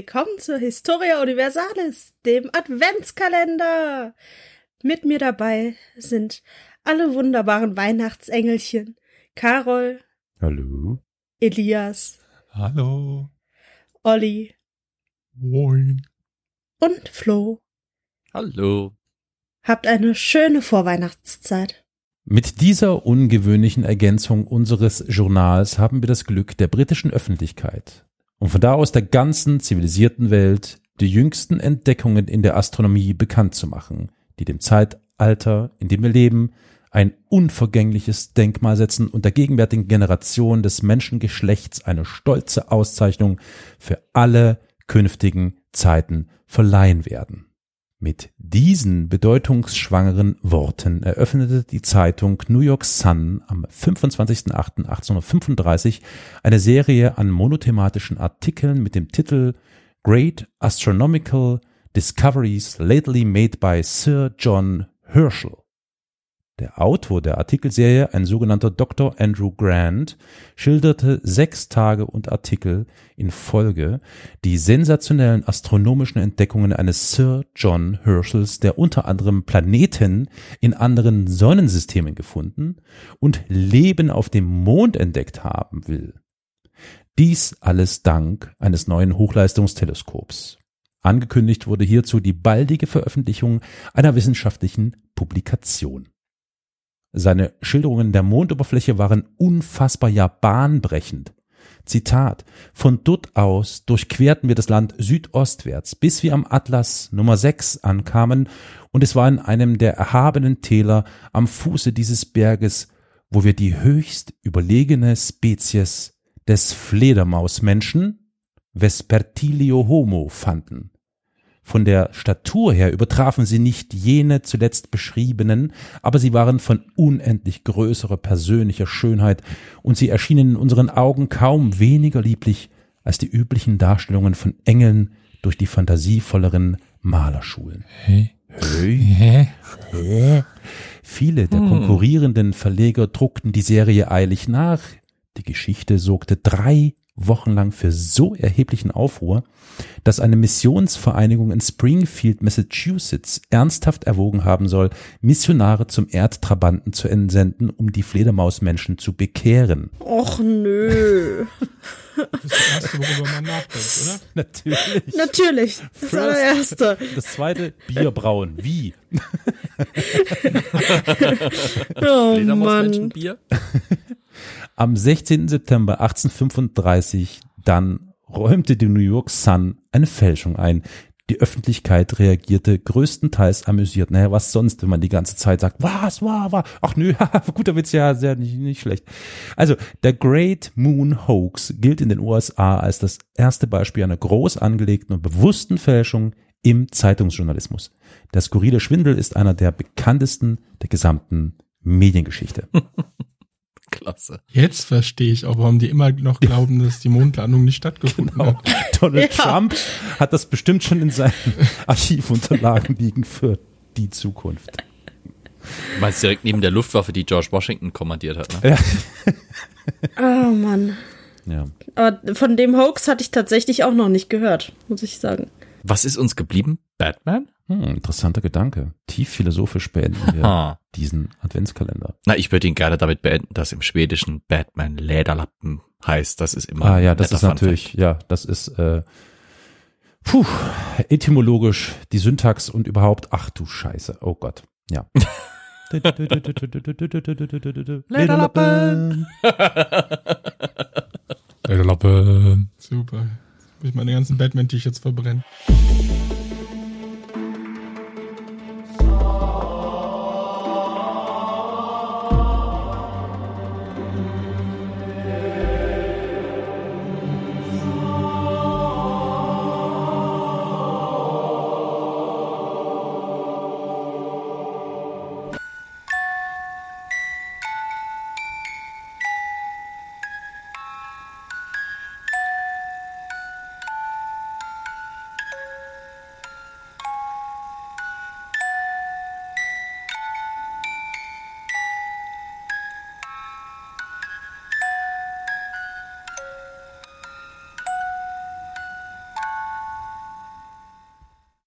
Willkommen zur Historia Universalis, dem Adventskalender. Mit mir dabei sind alle wunderbaren Weihnachtsengelchen. Carol. Hallo. Elias. Hallo. Olli. Moin. Und Flo. Hallo. Habt eine schöne Vorweihnachtszeit. Mit dieser ungewöhnlichen Ergänzung unseres Journals haben wir das Glück der britischen Öffentlichkeit und von da aus der ganzen zivilisierten Welt die jüngsten Entdeckungen in der Astronomie bekannt zu machen, die dem Zeitalter, in dem wir leben, ein unvergängliches Denkmal setzen und der gegenwärtigen Generation des Menschengeschlechts eine stolze Auszeichnung für alle künftigen Zeiten verleihen werden. Mit diesen bedeutungsschwangeren Worten eröffnete die Zeitung New York Sun am 25.08.1835 eine Serie an monothematischen Artikeln mit dem Titel Great Astronomical Discoveries Lately Made by Sir John Herschel. Der Autor der Artikelserie, ein sogenannter Dr. Andrew Grant, schilderte sechs Tage und Artikel in Folge die sensationellen astronomischen Entdeckungen eines Sir John Herschels, der unter anderem Planeten in anderen Sonnensystemen gefunden und Leben auf dem Mond entdeckt haben will. Dies alles dank eines neuen Hochleistungsteleskops. Angekündigt wurde hierzu die baldige Veröffentlichung einer wissenschaftlichen Publikation. Seine Schilderungen der Mondoberfläche waren unfassbar ja bahnbrechend. Zitat, von dort aus durchquerten wir das Land südostwärts, bis wir am Atlas Nummer 6 ankamen, und es war in einem der erhabenen Täler am Fuße dieses Berges, wo wir die höchst überlegene Spezies des Fledermausmenschen, Vespertilio homo, fanden. Von der Statur her übertrafen sie nicht jene zuletzt beschriebenen, aber sie waren von unendlich größerer persönlicher Schönheit, und sie erschienen in unseren Augen kaum weniger lieblich als die üblichen Darstellungen von Engeln durch die fantasievolleren Malerschulen. Hey. Hey. Hey. Viele der konkurrierenden Verleger druckten die Serie eilig nach. Die Geschichte sorgte drei Wochen lang für so erheblichen Aufruhr, dass eine Missionsvereinigung in Springfield, Massachusetts ernsthaft erwogen haben soll, Missionare zum Erdtrabanten zu entsenden, um die Fledermausmenschen zu bekehren. Och nö. Das ist das Erste, worüber man nachdenkt, oder? Natürlich. Natürlich. Das First. allererste. Das zweite, Bier brauen. Wie? Oh Mann. Fledermausmenschenbier? Am 16. September 1835 dann räumte die New York Sun eine Fälschung ein. Die Öffentlichkeit reagierte größtenteils amüsiert. Naja, was sonst, wenn man die ganze Zeit sagt, was, war, war, ach nö, guter Witz, ja, sehr, nicht, nicht schlecht. Also, der Great Moon Hoax gilt in den USA als das erste Beispiel einer groß angelegten und bewussten Fälschung im Zeitungsjournalismus. Der skurrile Schwindel ist einer der bekanntesten der gesamten Mediengeschichte. Klasse. Jetzt verstehe ich auch, warum die immer noch glauben, dass die Mondlandung nicht stattgefunden Genau. hat. Donald Ja. Trump hat das bestimmt schon in seinen Archivunterlagen liegen für die Zukunft. Du meinst direkt neben der Luftwaffe, die George Washington kommandiert hat, ne? Ja. Oh Mann. ja. Aber von dem Hoax hatte ich tatsächlich auch noch nicht gehört, muss ich sagen. Was ist uns geblieben? Batman? Hm, interessanter Gedanke. Tief philosophisch beenden wir diesen Adventskalender. Na, ich würde ihn gerne damit beenden, dass im Schwedischen Batman Lederlappen heißt. Das ist immer Ah ja, ein das ist natürlich, ja, das ist äh, puh, etymologisch, die Syntax und überhaupt, ach du Scheiße, oh Gott, ja. Lederlappen. Lederlappe. Super. Muss ich meine ganzen Batman-T-Shirts verbrennen.